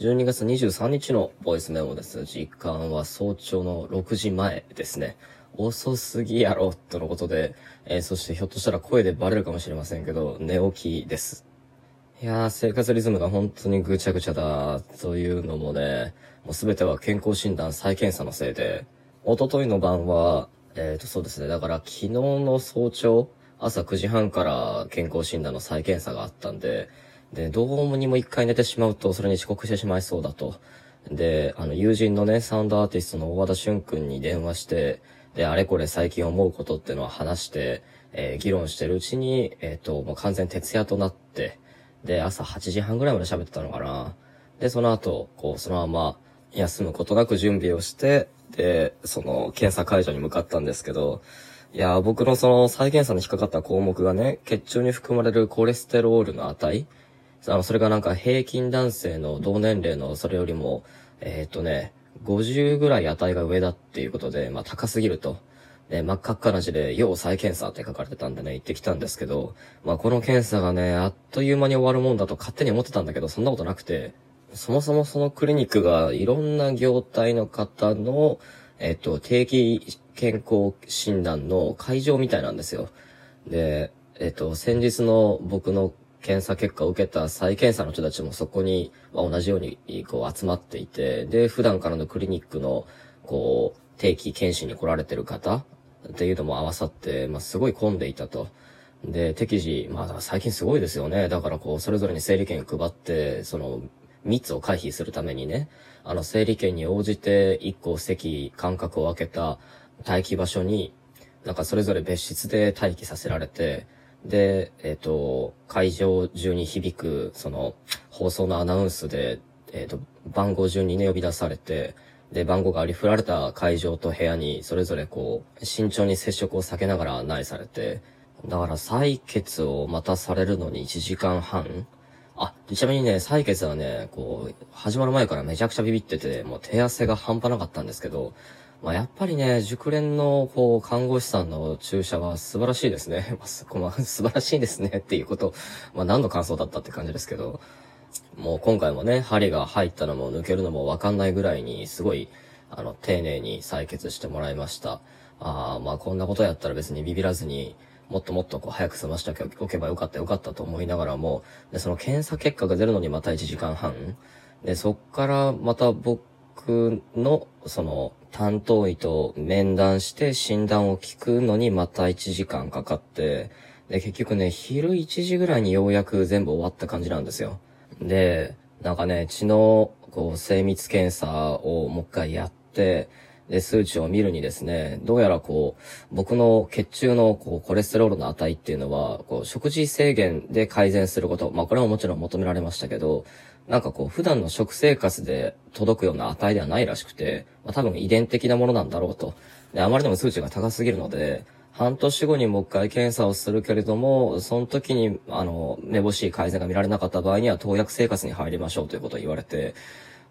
12月23日のボイスメモです。時間は早朝の6時前ですね。遅すぎやろ、とのことで、えーそしてひょっとしたら声でバレるかもしれませんけど、寝起きです。いやー、生活リズムが本当にぐちゃぐちゃだ、というのもね、もうすべては健康診断再検査のせいで、一昨日の晩は、えーと、そうですね、だから昨日の早朝、朝9時半から健康診断の再検査があったんで、で、どうにも一回寝てしまうと、それに遅刻してしまいそうだと。で、あの、友人のね、サウンドアーティストの大和田俊くんに電話して、で、あれこれ最近思うことっていうのは話して、えー議論してるうちに、えっ、と、もう完全徹夜となって、で、朝8時半ぐらいまで喋ってたのかな。で、その後、こう、そのまま休むことなく準備をして、で、その、検査会場に向かったんですけど、いや、僕のその再検査に引っかかった項目がね、血中に含まれるコレステロールの値あの、それがなんか平均男性の同年齢のそれよりも、えーっとね、50ぐらい値が上だっていうことで、まあ高すぎると。で、真っ赤っかな字で、要再検査って書かれてたんでね、行ってきたんですけど、まあこの検査がね、あっという間に終わるもんだと勝手に思ってたんだけど、そんなことなくて、そもそもそのクリニックがいろんな業態の方の、えっと、定期健康診断の会場みたいなんですよ。で、えっと、先日の僕の検査結果を受けた再検査の人たちもそこに、まあ、同じようにこう集まっていて、で、普段からのクリニックの、こう、定期検診に来られてる方っていうのも合わさって、まあ、すごい混んでいたと。で、適時、まあ、最近すごいですよね。だからこう、それぞれに整理券配って、その、密を回避するためにね、あの、整理券に応じて一個席、間隔を空けた待機場所に、なんかそれぞれ別室で待機させられて、で、えっ、と、会場中に響く、その、放送のアナウンスで、えっ、と、番号順にね、呼び出されて、で、番号があり振られた会場と部屋に、それぞれこう、慎重に接触を避けながら案内されて、だから採血を待たされるのに1時間半。あ、ちなみにね、採血はね、こう、始まる前からめちゃくちゃビビってて、もう手汗が半端なかったんですけど、まあ、やっぱりね、熟練の、こう、看護師さんの注射は素晴らしいですね。まあ、すまあ素晴らしいですねっていうこと、まあ、何の感想だったって感じですけど、もう今回もね、針が入ったのも抜けるのもわかんないぐらいに、すごい、あの、丁寧に採血してもらいました。ああ、まあこんなことやったら別にビビらずに、もっともっとこう早く済ましておけばよかったよかったと思いながらも、で、その検査結果が出るのにまた1時間半。で、そっからまた僕の、その、担当医と面談して診断を聞くのにまた1時間かかって、で、結局ね、昼1時ぐらいにようやく全部終わった感じなんですよ。で、なんかね、血の、こう、精密検査をもう一回やって、で、数値を見るにですね、どうやらこう、僕の血中のこうコレステロールの値っていうのは、こう、食事制限で改善すること、まあこれはもちろん求められましたけど、なんかこう、普段の食生活で届くような値ではないらしくて、まあ多分遺伝的なものなんだろうと。で、あまりにも数値が高すぎるので、半年後にもう一回検査をするけれども、その時に、あの、めぼしい改善が見られなかった場合には、投薬生活に入りましょうということを言われて、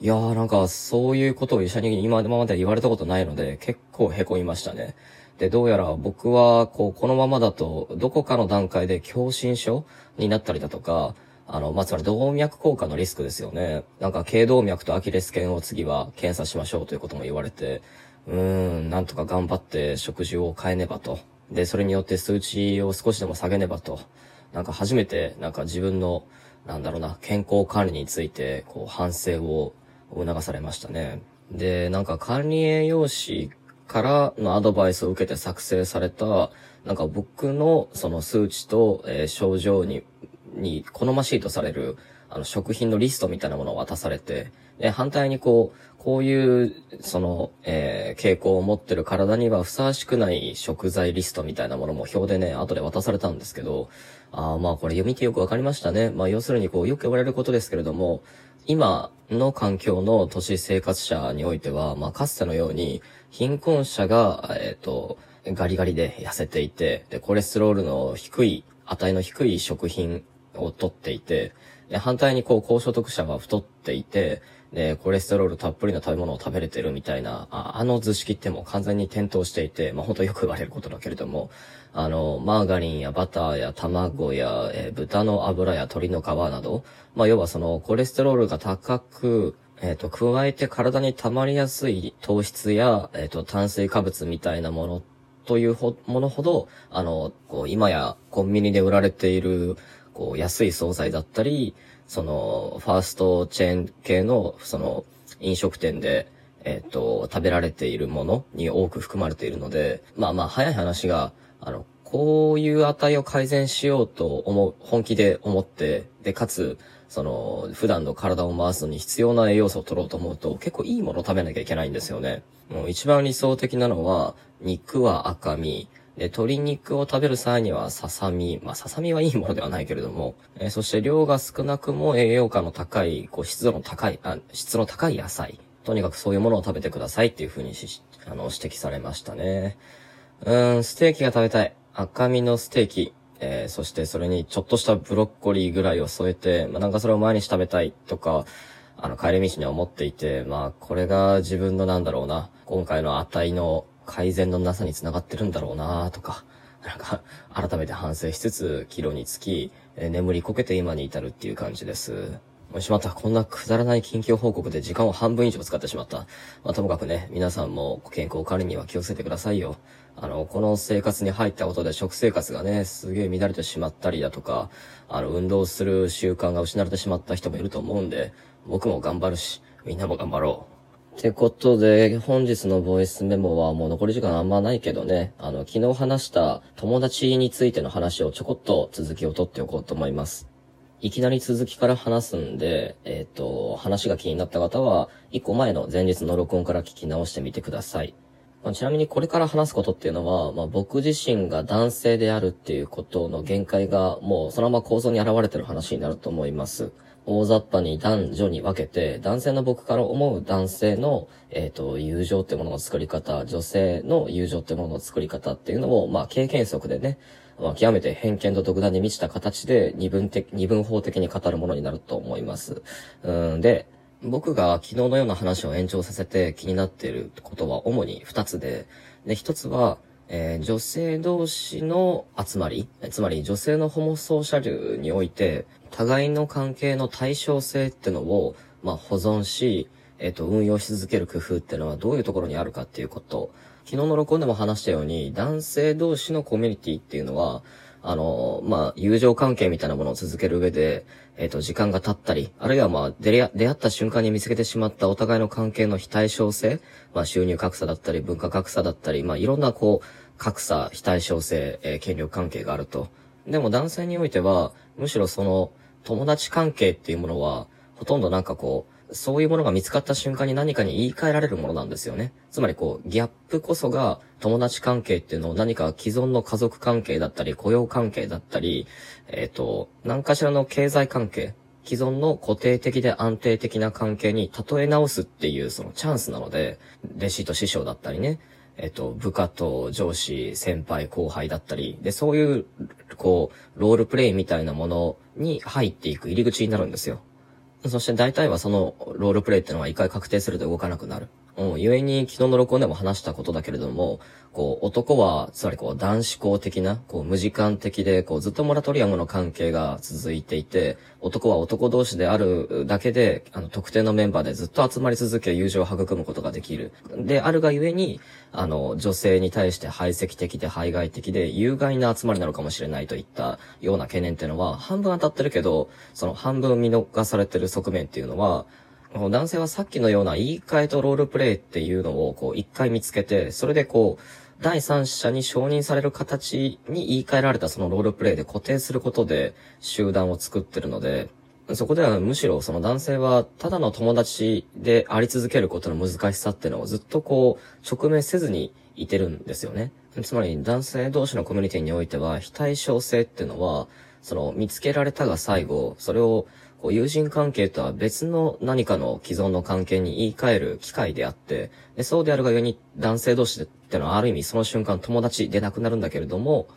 いやーなんか、そういうことを医者に今まで言われたことないので、結構凹みましたね。で、どうやら僕は、こう、このままだと、どこかの段階で狭心症になったりだとか、あの、まあ、つまり動脈硬化のリスクですよね。なんか、頸動脈とアキレス腱を次は検査しましょうということも言われて、うーん、なんとか頑張って食事を変えねばと。で、それによって数値を少しでも下げねばと。なんか初めて、なんか自分の、なんだろうな、健康管理について、こう、反省を促されましたね。で、なんか管理栄養士からのアドバイスを受けて作成された、なんか僕のその数値と、えー症状に、に好ましいとされる、あの、食品のリストみたいなものを渡されて、で、反対にこう、こういう、その、えー傾向を持ってる体にはふさわしくない食材リストみたいなものも表でね、後で渡されたんですけど、ああ、まあこれ読みてよくわかりましたね。まあ要するにこう、よく言われることですけれども、今の環境の都市生活者においては、まあかつてのように、貧困者が、えっ、と、ガリガリで痩せていて、で、コレステロールの低い、値の低い食品を取っていて、で反対にこう高所得者は太っていて、で、コレステロールたっぷりの食べ物を食べれてるみたいな、ああの図式ってもう完全に転倒していて、まあ本当よく言われることだけれども、あの、マーガリンやバターや卵や、えー豚の油や鶏の皮など、まあ要はそのコレステロールが高く、えっ、と、加えて体に溜まりやすい糖質や、えっ、と、炭水化物みたいなものというほものほど、あの、こう、今やコンビニで売られている、こう、安い惣菜だったり、その、ファーストチェーン系の、その、飲食店で、えっ、と、食べられているものに多く含まれているので、まあまあ、早い話が、あの、こういう値を改善しようと思う、本気で思って、で、かつ、その、普段の体を回すのに必要な栄養素を取ろうと思うと、結構いいものを食べなきゃいけないんですよね。もう一番理想的なのは、肉は赤身、で、鶏肉を食べる際にはささみ。まあ、ささみはいいものではないけれども、えそして量が少なくも栄養価の高い、こう、質の高い、あ、質の高い野菜。とにかくそういうものを食べてくださいっていうふうにし、あの、指摘されましたね。うーん、ステーキが食べたい。赤身のステーキ。えーそしてそれにちょっとしたブロッコリーぐらいを添えて、まあ、なんかそれを毎日食べたいとか、あの、帰り道に思っていて、まあ、これが自分のなんだろうな、今回の値の改善のなさにつながってるんだろうなとか、なんか、改めて反省しつつ、キロにつき、え眠りこけて今に至るっていう感じです。もしまった。こんなくだらない近況報告で時間を半分以上使ってしまった。まあ、ともかくね、皆さんも健康管理には気をつけてくださいよ。あの、この生活に入ったことで食生活がね、すげえ乱れてしまったりだとか、あの、運動する習慣が失われてしまった人もいると思うんで、僕も頑張るし、みんなも頑張ろう。ってことで、本日のボイスメモはもう残り時間あんまないけどね、あの、昨日話した友達についての話をちょこっと続きを取っておこうと思います。いきなり続きから話すんで、えっ、と、話が気になった方は、一個前の前日の録音から聞き直してみてください。まあちなみにこれから話すことっていうのは、まあ、僕自身が男性であるっていうことの限界がもうそのまま構造に現れてる話になると思います。大雑把に男女に分けて、男性の僕から思う男性の、えっ、と、友情ってものの作り方、女性の友情ってものの作り方っていうのを、まあ、経験則でね、まあ、極めて偏見と独断に満ちた形で二分的、二分法的に語るものになると思います。うんで、僕が昨日のような話を延長させて気になっていることは主に二つで、で、一つは、えー女性同士の集まり、つまり女性のホモソーシャルにおいて、互いの関係の対称性ってのを、まあ、保存し、えっ、と、運用し続ける工夫ってのはどういうところにあるかっていうこと。昨日の録音でも話したように、男性同士のコミュニティっていうのは、あの、まあ、友情関係みたいなものを続ける上で、えっ、と、時間が経ったり、あるいはまあ、出会出会った瞬間に見つけてしまったお互いの関係の非対称性、まあ、収入格差だったり、文化格差だったり、まあ、いろんなこう、格差、非対称性、えー権力関係があると。でも男性においては、むしろその、友達関係っていうものは、ほとんどなんかこう、そういうものが見つかった瞬間に何かに言い換えられるものなんですよね。つまりこう、ギャップこそが友達関係っていうのを何か既存の家族関係だったり、雇用関係だったり、えっ、と、何かしらの経済関係、既存の固定的で安定的な関係に例え直すっていうそのチャンスなので、弟子と師匠だったりね、えっと、部下と上司、先輩、後輩だったり、で、そういう、こう、ロールプレイみたいなものに入っていく入り口になるんですよ。そして大体はそのロールプレイってのは一回確定すると動かなくなる。うん、故に昨日の録音でも話したことだけれども、こう、男は、つまりこう、男子校的な、こう、無時間的で、こう、ずっとモラトリアムの関係が続いていて、男は男同士であるだけで、あの、特定のメンバーでずっと集まり続け、友情を育むことができる。で、あるがゆえに、あの、女性に対して排斥的で排外的で、有害な集まりなのかもしれないといったような懸念っていうのは、半分当たってるけど、その半分見逃されてる側面っていうのは、男性はさっきのような言い換えとロールプレイっていうのをこう一回見つけて、それでこう、第三者に承認される形に言い換えられたそのロールプレイで固定することで集団を作ってるので、そこではむしろその男性はただの友達であり続けることの難しさっていうのをずっとこう直面せずにいてるんですよね。つまり男性同士のコミュニティにおいては非対称性っていうのは、その見つけられたが最後、それをこう友人関係とは別の何かの既存の関係に言い換える機会であって、でそうであるがゆえに男性同士でってのはある意味その瞬間友達でなくなるんだけれども、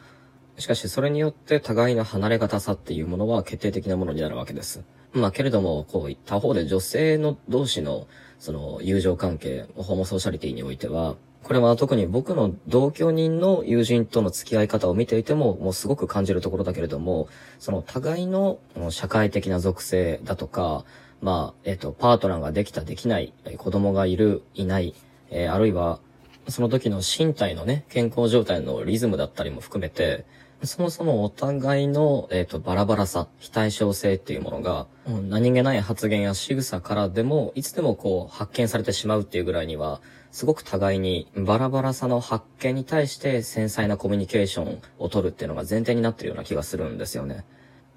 しかしそれによって互いの離れがたさっていうものは決定的なものになるわけです。まあけれども、こう、他方で女性の同士の、その、友情関係、ホモソーシャリティにおいては、これは特に僕の同居人の友人との付き合い方を見ていても、もうすごく感じるところだけれども、その互いの社会的な属性だとか、まあ、えっ、と、パートナーができた、できない、子供がいる、いない、えー、あるいは、その時の身体のね、健康状態のリズムだったりも含めて、そもそもお互いの、えっ、ー、と、バラバラさ、非対称性っていうものが、うん、何気ない発言や仕草からでも、いつでもこう、発見されてしまうっていうぐらいには、すごく互いにバラバラさの発見に対して繊細なコミュニケーションを取るっていうのが前提になってるような気がするんですよね。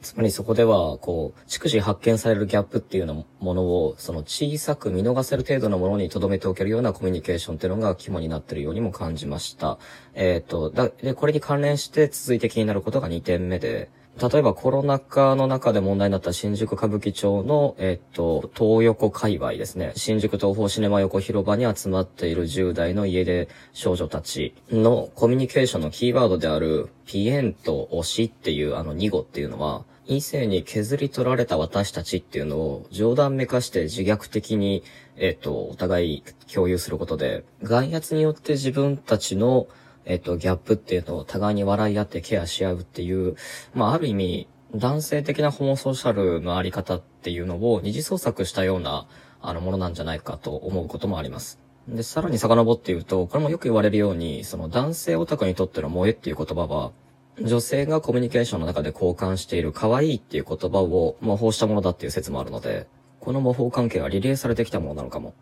つまりそこでは、こう、逐次発見されるギャップっていうようなものを、その小さく見逃せる程度のものに留めておけるようなコミュニケーションっていうのが肝になってるようにも感じました。えっ、ー、と、だ、で、これに関連して続いて気になることが2点目で、例えばコロナ禍の中で問題になった新宿歌舞伎町の、えっと、東横界隈ですね。新宿東方シネマ横広場に集まっている10代の家出少女たちのコミュニケーションのキーワードである、ピエンと推しっていうあの2語っていうのは、異性に削り取られた私たちっていうのを冗談めかして自虐的に、えっと、お互い共有することで、外圧によって自分たちのえっと、ギャップっていうのを互いに笑い合ってケアし合うっていう、まあ、ある意味、男性的なホモソーシャルのあり方っていうのを二次創作したような、あの、ものなんじゃないかと思うこともあります。で、さらに遡って言うと、これもよく言われるように、その男性オタクにとっての萌えっていう言葉は、女性がコミュニケーションの中で交換している可愛いっていう言葉を模倣したものだっていう説もあるので、この模倣関係はリレーされてきたものなのかも。